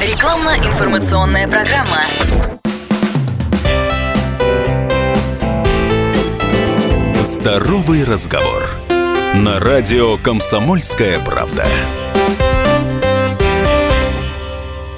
Рекламно-информационная программа. Здоровый разговор. На радио «Комсомольская правда».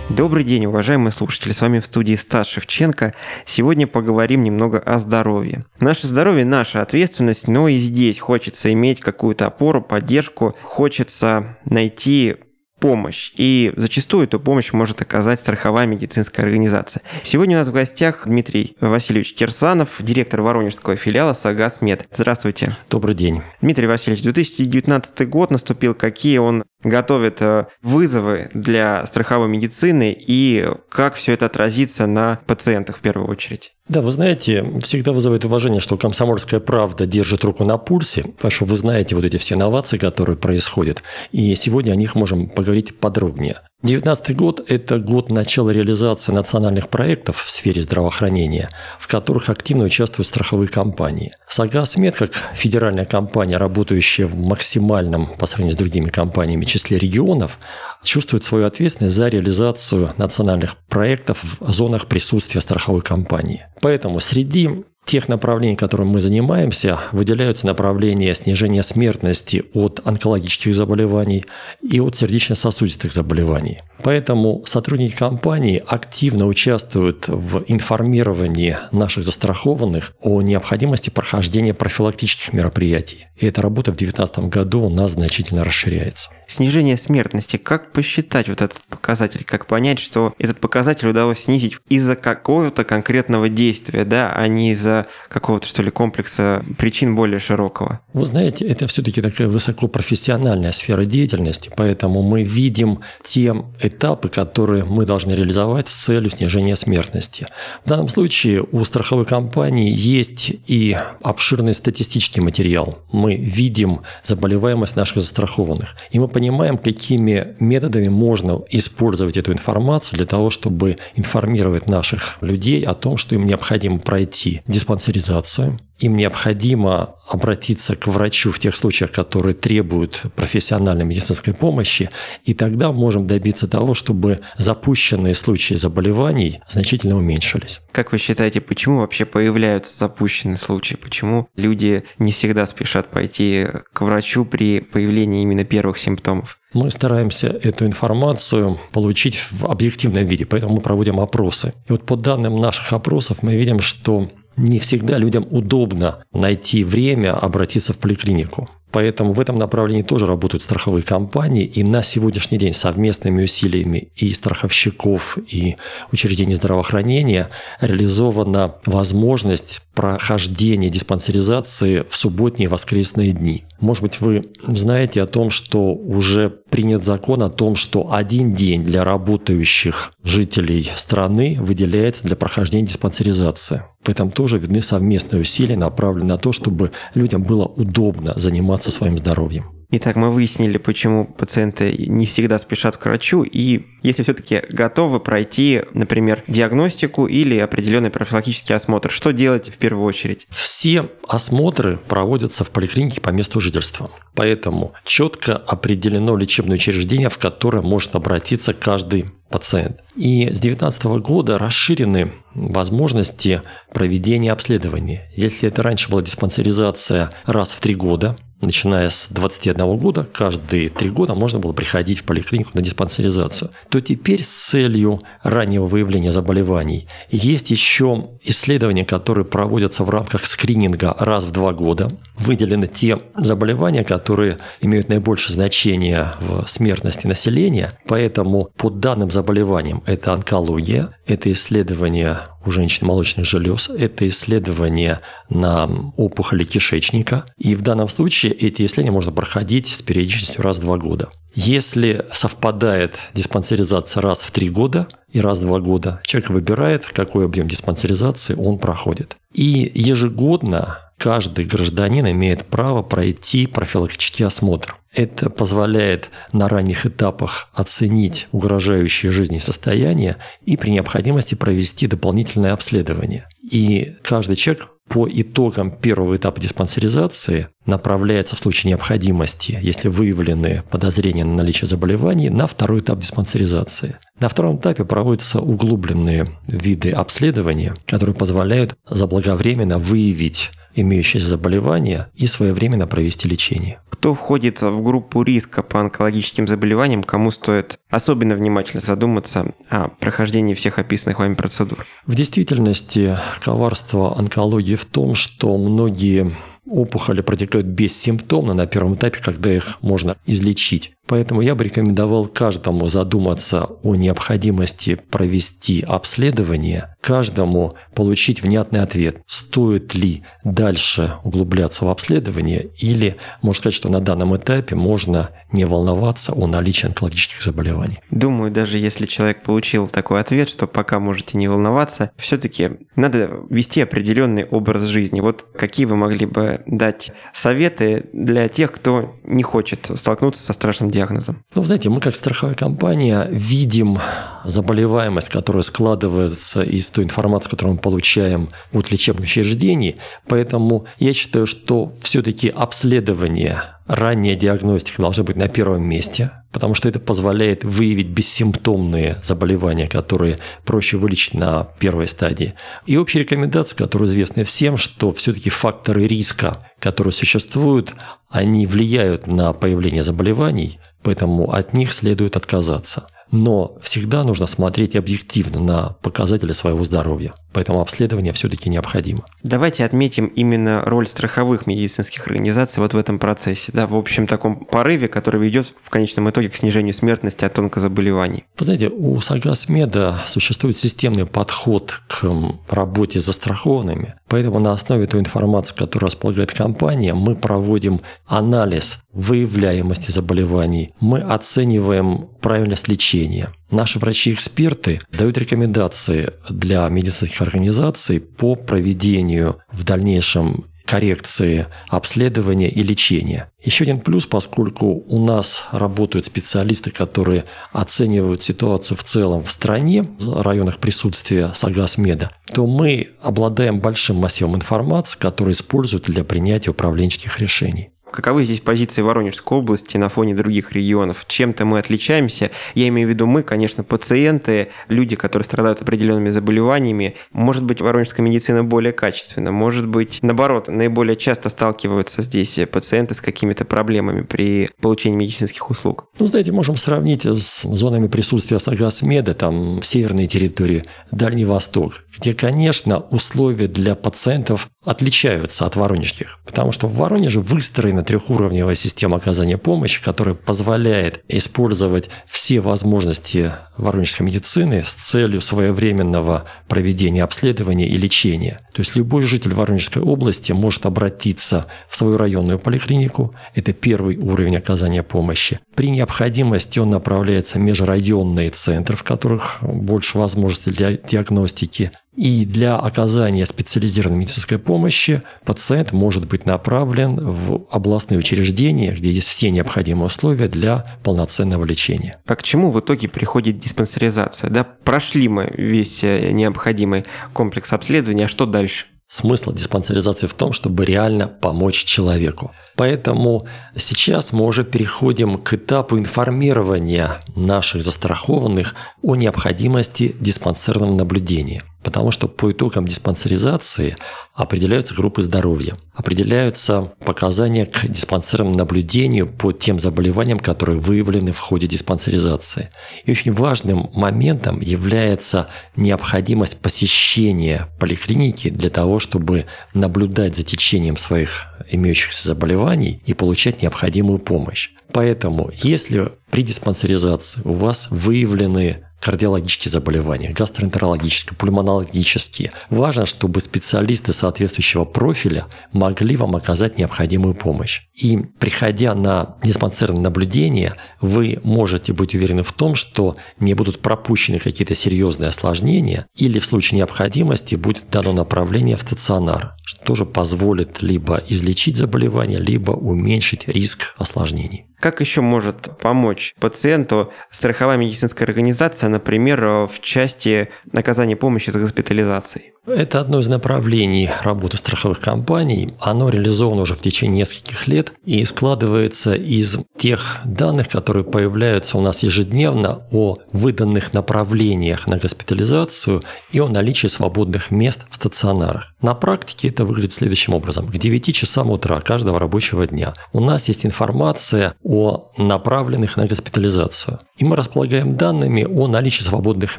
Добрый день, уважаемые слушатели. С вами в студии Стас Шевченко. Сегодня поговорим немного о здоровье. Наше здоровье – наша ответственность, но и здесь хочется иметь какую-то опору, поддержку. Хочется найти помощь. И зачастую эту помощь может оказать страховая медицинская организация. Сегодня у нас в гостях Дмитрий Васильевич Кирсанов, директор воронежского филиала Сагас Мед. Здравствуйте. Добрый день. Дмитрий Васильевич, 2019 год наступил. Какие он готовит э, вызовы для страховой медицины и как все это отразится на пациентах в первую очередь? Да, вы знаете, всегда вызывает уважение, что комсомольская правда держит руку на пульсе, потому что вы знаете вот эти все инновации, которые происходят, и сегодня о них можем поговорить подробнее. 2019 год – это год начала реализации национальных проектов в сфере здравоохранения, в которых активно участвуют страховые компании. Сагасмед, как федеральная компания, работающая в максимальном по сравнению с другими компаниями числе регионов, чувствует свою ответственность за реализацию национальных проектов в зонах присутствия страховой компании. Поэтому среди тех направлений, которым мы занимаемся, выделяются направления снижения смертности от онкологических заболеваний и от сердечно-сосудистых заболеваний. Поэтому сотрудники компании активно участвуют в информировании наших застрахованных о необходимости прохождения профилактических мероприятий. И эта работа в 2019 году у нас значительно расширяется. Снижение смертности. Как посчитать вот этот показатель? Как понять, что этот показатель удалось снизить из-за какого-то конкретного действия, да, а не из-за какого-то, что ли, комплекса причин более широкого? Вы знаете, это все-таки такая высокопрофессиональная сфера деятельности, поэтому мы видим те этапы, которые мы должны реализовать с целью снижения смертности. В данном случае у страховой компании есть и обширный статистический материал. Мы видим заболеваемость наших застрахованных. И мы понимаем, какими методами можно использовать эту информацию для того, чтобы информировать наших людей о том, что им необходимо пройти диспансеризацию, им необходимо обратиться к врачу в тех случаях, которые требуют профессиональной медицинской помощи, и тогда можем добиться того, чтобы запущенные случаи заболеваний значительно уменьшились. Как вы считаете, почему вообще появляются запущенные случаи? Почему люди не всегда спешат пойти к врачу при появлении именно первых симптомов? Мы стараемся эту информацию получить в объективном виде, поэтому мы проводим опросы. И вот по данным наших опросов мы видим, что не всегда людям удобно найти время обратиться в поликлинику. Поэтому в этом направлении тоже работают страховые компании, и на сегодняшний день совместными усилиями и страховщиков, и учреждений здравоохранения реализована возможность прохождения диспансеризации в субботние и воскресные дни. Может быть, вы знаете о том, что уже принят закон о том, что один день для работающих жителей страны выделяется для прохождения диспансеризации. В этом тоже видны совместные усилия, направленные на то, чтобы людям было удобно заниматься своим здоровьем. Итак, мы выяснили, почему пациенты не всегда спешат к врачу, и если все-таки готовы пройти, например, диагностику или определенный профилактический осмотр, что делать в первую очередь? Все осмотры проводятся в поликлинике по месту жительства. Поэтому четко определено лечебное учреждение, в которое может обратиться каждый пациент. И с 2019 года расширены возможности проведения обследований. Если это раньше была диспансеризация раз в три года, начиная с 21 года, каждые три года можно было приходить в поликлинику на диспансеризацию, то теперь с целью раннего выявления заболеваний есть еще исследования, которые проводятся в рамках скрининга раз в два года. Выделены те заболевания, которые имеют наибольшее значение в смертности населения, поэтому по данным заболеваниям это онкология, это исследование у женщин молочных желез, это исследование на опухоли кишечника, и в данном случае эти исследования можно проходить с периодичностью раз в два года. Если совпадает диспансеризация раз в три года и раз в два года, человек выбирает, какой объем диспансеризации он проходит. И ежегодно каждый гражданин имеет право пройти профилактический осмотр. Это позволяет на ранних этапах оценить угрожающее жизни состояние и при необходимости провести дополнительное обследование. И каждый человек по итогам первого этапа диспансеризации направляется в случае необходимости, если выявлены подозрения на наличие заболеваний, на второй этап диспансеризации. На втором этапе проводятся углубленные виды обследования, которые позволяют заблаговременно выявить имеющиеся заболевания и своевременно провести лечение. Кто входит в группу риска по онкологическим заболеваниям, кому стоит особенно внимательно задуматься о прохождении всех описанных вами процедур? В действительности коварство онкологии в том, что многие опухоли протекают бессимптомно на первом этапе, когда их можно излечить. Поэтому я бы рекомендовал каждому задуматься о необходимости провести обследование, каждому получить внятный ответ, стоит ли дальше углубляться в обследование или, можно сказать, что на данном этапе можно не волноваться о наличии онкологических заболеваний. Думаю, даже если человек получил такой ответ, что пока можете не волноваться, все-таки надо вести определенный образ жизни. Вот какие вы могли бы дать советы для тех, кто не хочет столкнуться со страшным диагнозом? Ну, знаете, мы как страховая компания видим заболеваемость, которая складывается из той информации, которую мы получаем от лечебных учреждений. Поэтому я считаю, что все-таки обследование ранняя диагностика должна быть на первом месте, потому что это позволяет выявить бессимптомные заболевания, которые проще вылечить на первой стадии. И общая рекомендация, которая известна всем, что все-таки факторы риска, которые существуют, они влияют на появление заболеваний, поэтому от них следует отказаться. Но всегда нужно смотреть объективно на показатели своего здоровья. Поэтому обследование все-таки необходимо. Давайте отметим именно роль страховых медицинских организаций вот в этом процессе. Да, в общем таком порыве, который ведет в конечном итоге к снижению смертности от онкозаболеваний. Вы знаете, у Сагасмеда существует системный подход к работе с застрахованными. Поэтому на основе той информации, которую располагает компания, мы проводим анализ выявляемости заболеваний, мы оцениваем правильность лечения. Наши врачи-эксперты дают рекомендации для медицинских организаций по проведению в дальнейшем коррекции обследования и лечения. Еще один плюс, поскольку у нас работают специалисты, которые оценивают ситуацию в целом в стране, в районах присутствия Сагасмеда, то мы обладаем большим массивом информации, который используют для принятия управленческих решений. Каковы здесь позиции Воронежской области на фоне других регионов? Чем-то мы отличаемся. Я имею в виду мы, конечно, пациенты, люди, которые страдают определенными заболеваниями. Может быть, воронежская медицина более качественна. Может быть, наоборот, наиболее часто сталкиваются здесь пациенты с какими-то проблемами при получении медицинских услуг. Ну, знаете, можем сравнить с зонами присутствия Сагасмеда, там, северные территории, Дальний Восток, где, конечно, условия для пациентов отличаются от воронежских. Потому что в Воронеже выстроена именно трехуровневая система оказания помощи, которая позволяет использовать все возможности воронежской медицины с целью своевременного проведения обследования и лечения. То есть любой житель Воронежской области может обратиться в свою районную поликлинику, это первый уровень оказания помощи. При необходимости он направляется в межрайонные центры, в которых больше возможностей для диагностики. И для оказания специализированной медицинской помощи пациент может быть направлен в областные учреждения, где есть все необходимые условия для полноценного лечения. А к чему в итоге приходит диспансеризация? Да, прошли мы весь э, необходимый комплекс обследования, а что дальше? Смысл диспансеризации в том, чтобы реально помочь человеку. Поэтому сейчас мы уже переходим к этапу информирования наших застрахованных о необходимости диспансерного наблюдения. Потому что по итогам диспансеризации определяются группы здоровья, определяются показания к диспансерному наблюдению по тем заболеваниям, которые выявлены в ходе диспансеризации. И очень важным моментом является необходимость посещения поликлиники для того, чтобы наблюдать за течением своих имеющихся заболеваний и получать необходимую помощь. Поэтому, если при диспансеризации у вас выявлены кардиологические заболевания, гастроэнтерологические, пульмонологические. Важно, чтобы специалисты соответствующего профиля могли вам оказать необходимую помощь. И приходя на диспансерное наблюдение, вы можете быть уверены в том, что не будут пропущены какие-то серьезные осложнения или в случае необходимости будет дано направление в стационар, что тоже позволит либо излечить заболевание, либо уменьшить риск осложнений. Как еще может помочь пациенту страховая медицинская организация, например, в части оказания помощи с госпитализацией? Это одно из направлений работы страховых компаний. Оно реализовано уже в течение нескольких лет и складывается из тех данных, которые появляются у нас ежедневно о выданных направлениях на госпитализацию и о наличии свободных мест в стационарах. На практике это выглядит следующим образом. К 9 часам утра каждого рабочего дня у нас есть информация о направленных на госпитализацию. И мы располагаем данными о наличии свободных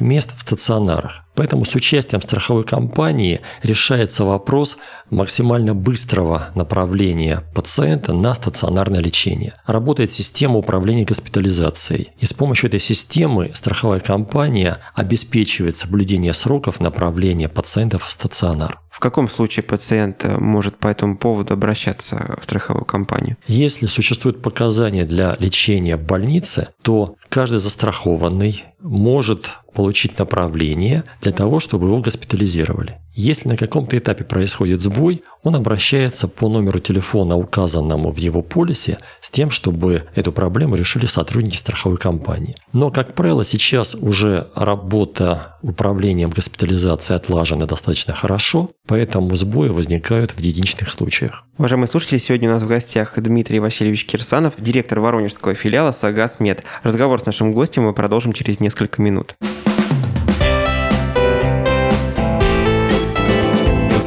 мест в стационарах. Поэтому с участием страховой компании решается вопрос максимально быстрого направления пациента на стационарное лечение. Работает система управления госпитализацией. И с помощью этой системы страховая компания обеспечивает соблюдение сроков направления пациентов в стационар. В каком случае пациент может по этому поводу обращаться в страховую компанию? Если существуют показания для лечения в больнице, то каждый застрахованный может получить направление для того, чтобы его госпитализировали. Если на каком-то этапе происходит сбой, он обращается по номеру телефона, указанному в его полисе, с тем, чтобы эту проблему решили сотрудники страховой компании. Но, как правило, сейчас уже работа управлением госпитализации отлажена достаточно хорошо, поэтому сбои возникают в единичных случаях. Уважаемые слушатели, сегодня у нас в гостях Дмитрий Васильевич Кирсанов, директор Воронежского филиала «Сагасмед». Разговор с нашим гостем мы продолжим через несколько минут.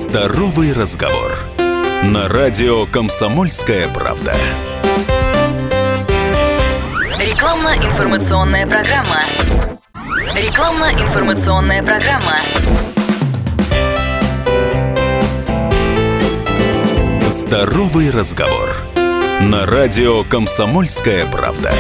Здоровый разговор. На радио «Комсомольская правда». Рекламно-информационная программа. Рекламно-информационная программа. Здоровый разговор. На радио «Комсомольская правда».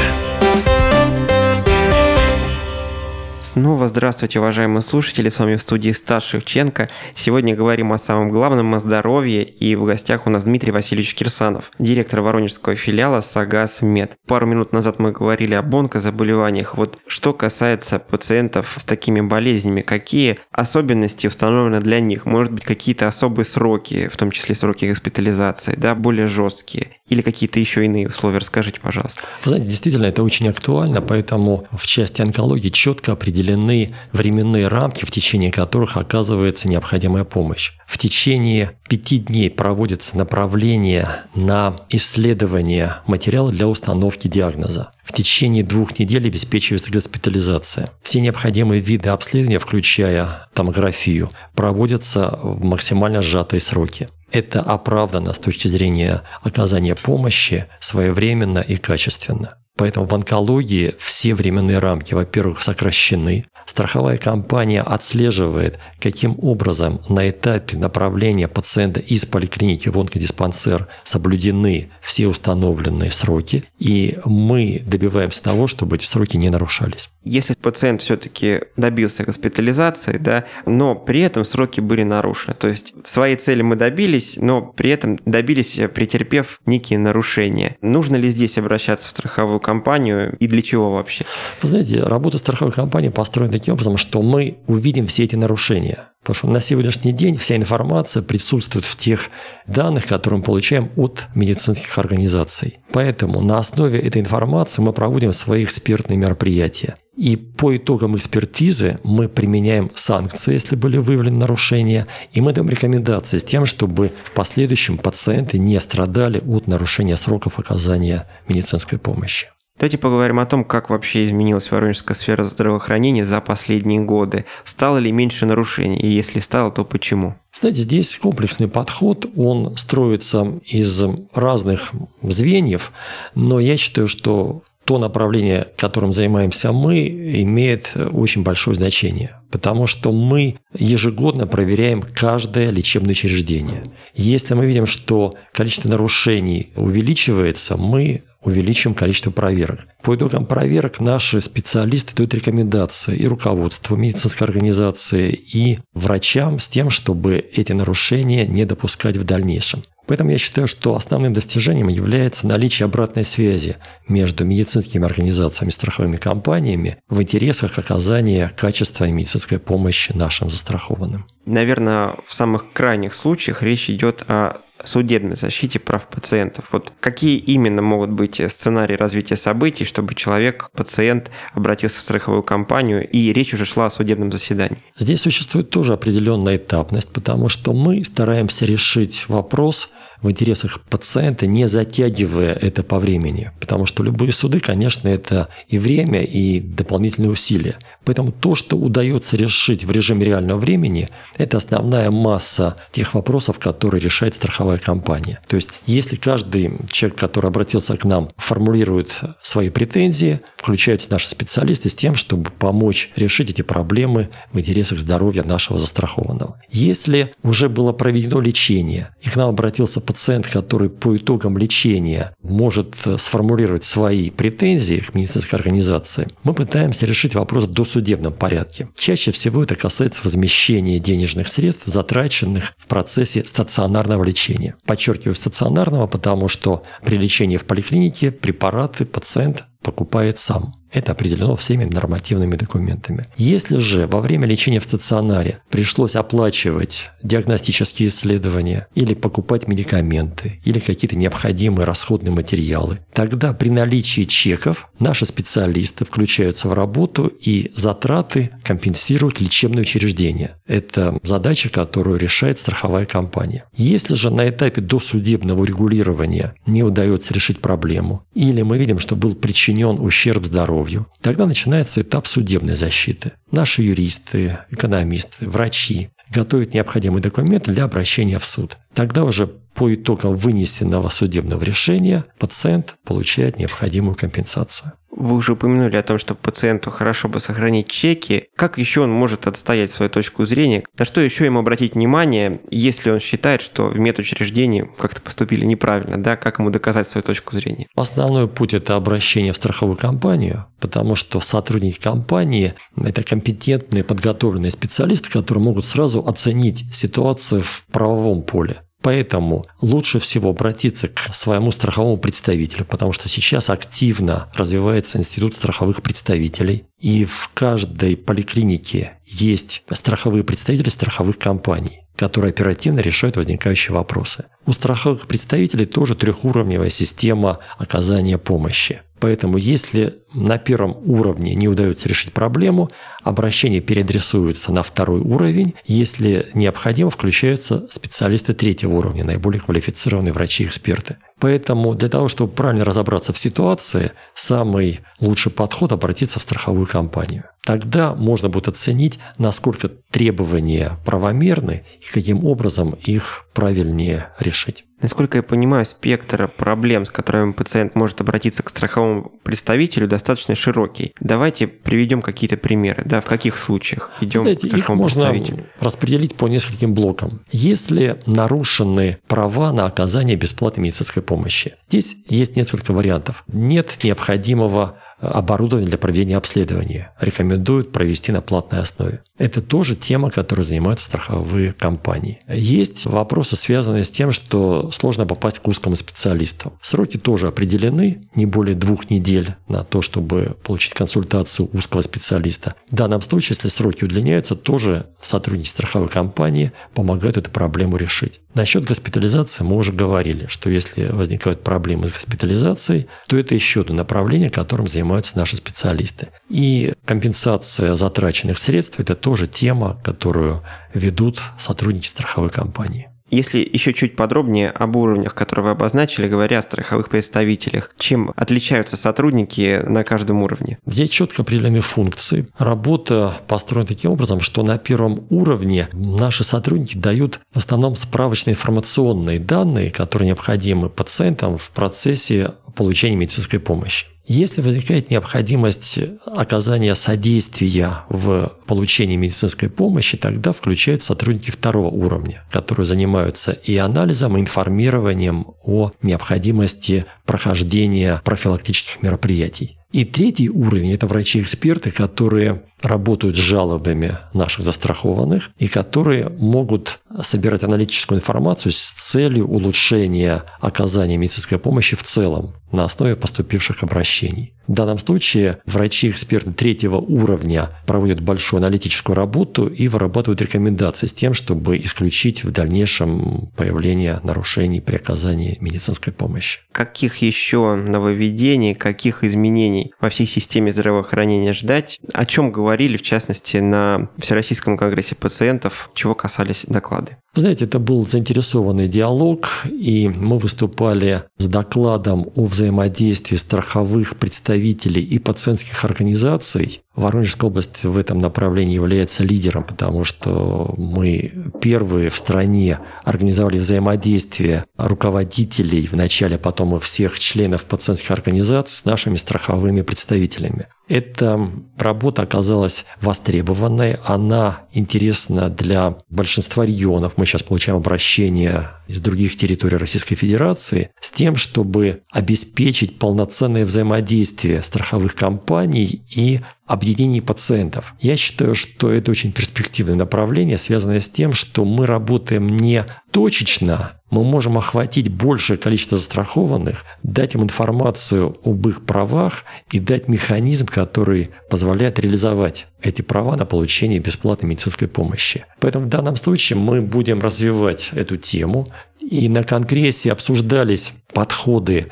Снова здравствуйте, уважаемые слушатели, с вами в студии Стас Шевченко. Сегодня говорим о самом главном, о здоровье, и в гостях у нас Дмитрий Васильевич Кирсанов, директор воронежского филиала Сагас Мед. Пару минут назад мы говорили об онкозаболеваниях. Вот что касается пациентов с такими болезнями, какие особенности установлены для них? Может быть, какие-то особые сроки, в том числе сроки госпитализации, да, более жесткие? Или какие-то еще иные условия? Расскажите, пожалуйста. Вы знаете, действительно, это очень актуально, поэтому в части онкологии четко определены временные рамки, в течение которых оказывается необходимая помощь. В течение пяти дней проводится направление на исследование материала для установки диагноза. В течение двух недель обеспечивается госпитализация. Все необходимые виды обследования, включая томографию, проводятся в максимально сжатые сроки. Это оправдано с точки зрения оказания помощи своевременно и качественно. Поэтому в онкологии все временные рамки, во-первых, сокращены. Страховая компания отслеживает, каким образом на этапе направления пациента из поликлиники в онкодиспансер соблюдены все установленные сроки, и мы добиваемся того, чтобы эти сроки не нарушались. Если пациент все-таки добился госпитализации, да, но при этом сроки были нарушены, то есть своей цели мы добились, но при этом добились, претерпев некие нарушения. Нужно ли здесь обращаться в страховую компанию и для чего вообще? Вы знаете, работа страховой компании построена таким образом, что мы увидим все эти нарушения. Потому что на сегодняшний день вся информация присутствует в тех данных, которые мы получаем от медицинских организаций. Поэтому на основе этой информации мы проводим свои экспертные мероприятия. И по итогам экспертизы мы применяем санкции, если были выявлены нарушения, и мы даем рекомендации с тем, чтобы в последующем пациенты не страдали от нарушения сроков оказания медицинской помощи. Давайте поговорим о том, как вообще изменилась воронежская сфера здравоохранения за последние годы. Стало ли меньше нарушений? И если стало, то почему? Знаете, здесь комплексный подход, он строится из разных звеньев, но я считаю, что то направление, которым занимаемся мы, имеет очень большое значение, потому что мы ежегодно проверяем каждое лечебное учреждение. Если мы видим, что количество нарушений увеличивается, мы увеличим количество проверок. По итогам проверок наши специалисты дают рекомендации и руководству медицинской организации, и врачам с тем, чтобы эти нарушения не допускать в дальнейшем. Поэтому я считаю, что основным достижением является наличие обратной связи между медицинскими организациями и страховыми компаниями в интересах оказания качественной медицинской помощи нашим застрахованным. Наверное, в самых крайних случаях речь идет о судебной защите прав пациентов. Вот какие именно могут быть сценарии развития событий, чтобы человек, пациент, обратился в страховую компанию, и речь уже шла о судебном заседании? Здесь существует тоже определенная этапность, потому что мы стараемся решить вопрос в интересах пациента, не затягивая это по времени. Потому что любые суды, конечно, это и время, и дополнительные усилия. Поэтому то, что удается решить в режиме реального времени, это основная масса тех вопросов, которые решает страховая компания. То есть, если каждый человек, который обратился к нам, формулирует свои претензии, включаются наши специалисты с тем, чтобы помочь решить эти проблемы в интересах здоровья нашего застрахованного. Если уже было проведено лечение, и к нам обратился пациент, который по итогам лечения может сформулировать свои претензии к медицинской организации, мы пытаемся решить вопрос до судебном порядке. Чаще всего это касается возмещения денежных средств, затраченных в процессе стационарного лечения. Подчеркиваю стационарного, потому что при лечении в поликлинике препараты пациент покупает сам. Это определено всеми нормативными документами. Если же во время лечения в стационаре пришлось оплачивать диагностические исследования или покупать медикаменты или какие-то необходимые расходные материалы, тогда при наличии чеков наши специалисты включаются в работу и затраты компенсируют лечебное учреждение. Это задача, которую решает страховая компания. Если же на этапе досудебного регулирования не удается решить проблему, или мы видим, что был причинен ущерб здоровью, здоровью. Тогда начинается этап судебной защиты. Наши юристы, экономисты, врачи готовят необходимые документы для обращения в суд. Тогда уже по итогам вынесенного судебного решения пациент получает необходимую компенсацию. Вы уже упомянули о том, что пациенту хорошо бы сохранить чеки. Как еще он может отстоять свою точку зрения? На что еще ему обратить внимание, если он считает, что в медучреждении как-то поступили неправильно, да? Как ему доказать свою точку зрения? Основной путь – это обращение в страховую компанию, потому что сотрудники компании – это компетентные, подготовленные специалисты, которые могут сразу оценить ситуацию в правовом поле. Поэтому лучше всего обратиться к своему страховому представителю, потому что сейчас активно развивается институт страховых представителей. И в каждой поликлинике есть страховые представители страховых компаний которые оперативно решают возникающие вопросы. У страховых представителей тоже трехуровневая система оказания помощи. Поэтому если на первом уровне не удается решить проблему, обращение переадресуется на второй уровень. Если необходимо, включаются специалисты третьего уровня, наиболее квалифицированные врачи-эксперты. Поэтому для того, чтобы правильно разобраться в ситуации, самый лучший подход – обратиться в страховую компанию. Тогда можно будет оценить, насколько требования правомерны и каким образом их правильнее решить. Насколько я понимаю, спектр проблем, с которыми пациент может обратиться к страховому представителю, достаточно широкий. Давайте приведем какие-то примеры. Да, в каких случаях идем Знаете, к страховому их можно распределить по нескольким блокам. Если нарушены права на оказание бесплатной медицинской помощи, здесь есть несколько вариантов. Нет необходимого оборудование для проведения обследования. Рекомендуют провести на платной основе. Это тоже тема, которой занимаются страховые компании. Есть вопросы, связанные с тем, что сложно попасть к узкому специалисту. Сроки тоже определены, не более двух недель на то, чтобы получить консультацию узкого специалиста. В данном случае, если сроки удлиняются, тоже сотрудники страховой компании помогают эту проблему решить. Насчет госпитализации мы уже говорили, что если возникают проблемы с госпитализацией, то это еще одно направление, которым занимаются наши специалисты. И компенсация затраченных средств – это тоже тема, которую ведут сотрудники страховой компании. Если еще чуть подробнее об уровнях, которые вы обозначили, говоря о страховых представителях, чем отличаются сотрудники на каждом уровне? Здесь четко определены функции. Работа построена таким образом, что на первом уровне наши сотрудники дают в основном справочные информационные данные, которые необходимы пациентам в процессе получения медицинской помощи. Если возникает необходимость оказания содействия в получении медицинской помощи, тогда включают сотрудники второго уровня, которые занимаются и анализом, и информированием о необходимости прохождения профилактических мероприятий. И третий уровень – это врачи-эксперты, которые работают с жалобами наших застрахованных и которые могут собирать аналитическую информацию с целью улучшения оказания медицинской помощи в целом на основе поступивших обращений. В данном случае врачи-эксперты третьего уровня проводят большую аналитическую работу и вырабатывают рекомендации с тем, чтобы исключить в дальнейшем появление нарушений при оказании медицинской помощи. Каких еще нововведений, каких изменений во всей системе здравоохранения ждать? О чем говорили, в частности, на Всероссийском конгрессе пациентов, чего касались доклады? Вы знаете, это был заинтересованный диалог, и мы выступали с докладом о взаимодействии страховых представителей и пациентских организаций. Воронежская область в этом направлении является лидером, потому что мы первые в стране организовали взаимодействие руководителей вначале, а потом и всех членов пациентских организаций с нашими страховыми представителями. Эта работа оказалась востребованной, она интересна для большинства регионов. Мы сейчас получаем обращения из других территорий Российской Федерации с тем, чтобы обеспечить полноценное взаимодействие страховых компаний и объединений пациентов. Я считаю, что это очень перспективное направление, связанное с тем, что мы работаем не точечно, мы можем охватить большее количество застрахованных, дать им информацию об их правах и дать механизм, который позволяет реализовать эти права на получение бесплатной медицинской помощи. Поэтому в данном случае мы будем развивать эту тему. И на Конгрессе обсуждались подходы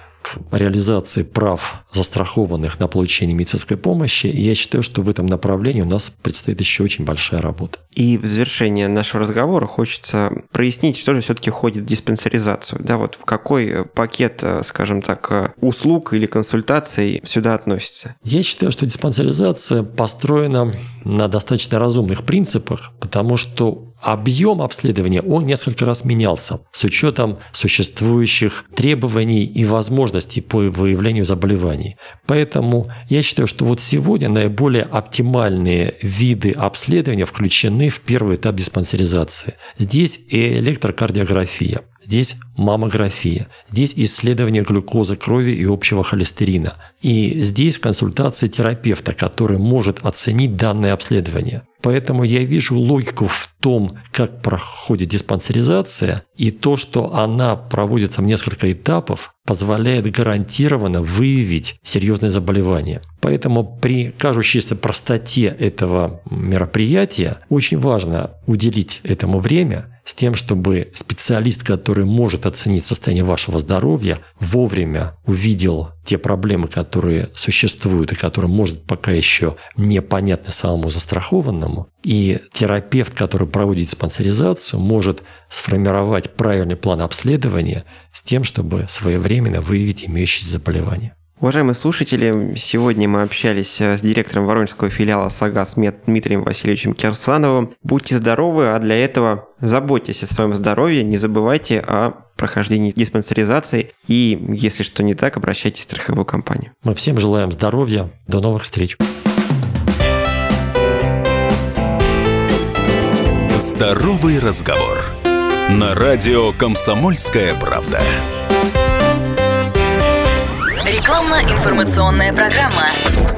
реализации прав застрахованных на получение медицинской помощи. И я считаю, что в этом направлении у нас предстоит еще очень большая работа. И в завершение нашего разговора хочется прояснить, что же все-таки входит в диспансеризацию. Да, вот в какой пакет, скажем так, услуг или консультаций сюда относится? Я считаю, что диспансеризация построена на достаточно разумных принципах, потому что объем обследования, он несколько раз менялся с учетом существующих требований и возможностей по выявлению заболеваний. Поэтому я считаю, что вот сегодня наиболее оптимальные виды обследования включены в первый этап диспансеризации. Здесь и электрокардиография, Здесь маммография, здесь исследование глюкозы крови и общего холестерина. И здесь консультация терапевта, который может оценить данное обследование. Поэтому я вижу логику в том, как проходит диспансеризация, и то, что она проводится в несколько этапов, позволяет гарантированно выявить серьезные заболевания. Поэтому при кажущейся простоте этого мероприятия очень важно уделить этому время с тем, чтобы специалист, который может оценить состояние вашего здоровья, вовремя увидел те проблемы, которые существуют и которые, может, пока еще непонятны самому застрахованному. И терапевт, который проводит спонсоризацию, может сформировать правильный план обследования с тем, чтобы своевременно выявить имеющиеся заболевания. Уважаемые слушатели, сегодня мы общались э, с директором Воронежского филиала «Сагас» Мед Дмитрием Васильевичем Кирсановым. Будьте здоровы, а для этого заботьтесь о своем здоровье, не забывайте о прохождении диспансеризации и, если что не так, обращайтесь в страховую компанию. Мы всем желаем здоровья. До новых встреч. Здоровый разговор. На радио «Комсомольская правда». Рекламно-информационная программа.